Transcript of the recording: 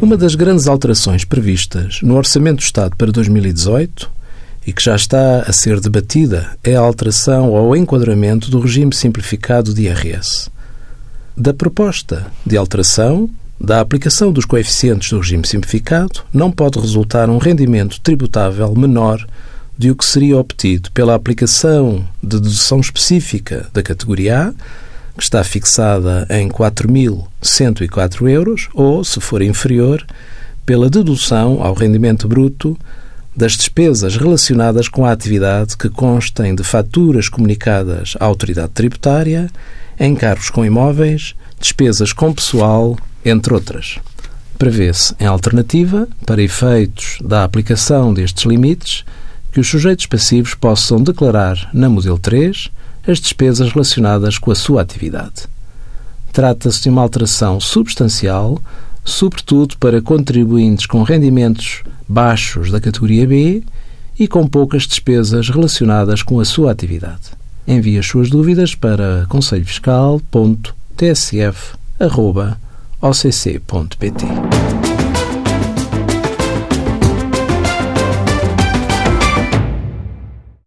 Uma das grandes alterações previstas no Orçamento do Estado para 2018 e que já está a ser debatida é a alteração ao enquadramento do regime simplificado de IRS. Da proposta de alteração da aplicação dos coeficientes do regime simplificado não pode resultar um rendimento tributável menor de o que seria obtido pela aplicação de dedução específica da categoria A, está fixada em 4.104 euros, ou, se for inferior, pela dedução ao rendimento bruto das despesas relacionadas com a atividade que constem de faturas comunicadas à autoridade tributária, encargos com imóveis, despesas com pessoal, entre outras. Prevê-se, em alternativa, para efeitos da aplicação destes limites, que os sujeitos passivos possam declarar na modelo 3 as despesas relacionadas com a sua atividade. Trata-se de uma alteração substancial, sobretudo para contribuintes com rendimentos baixos da categoria B e com poucas despesas relacionadas com a sua atividade. Envie as suas dúvidas para conselhofiscal.tsf.occ.pt.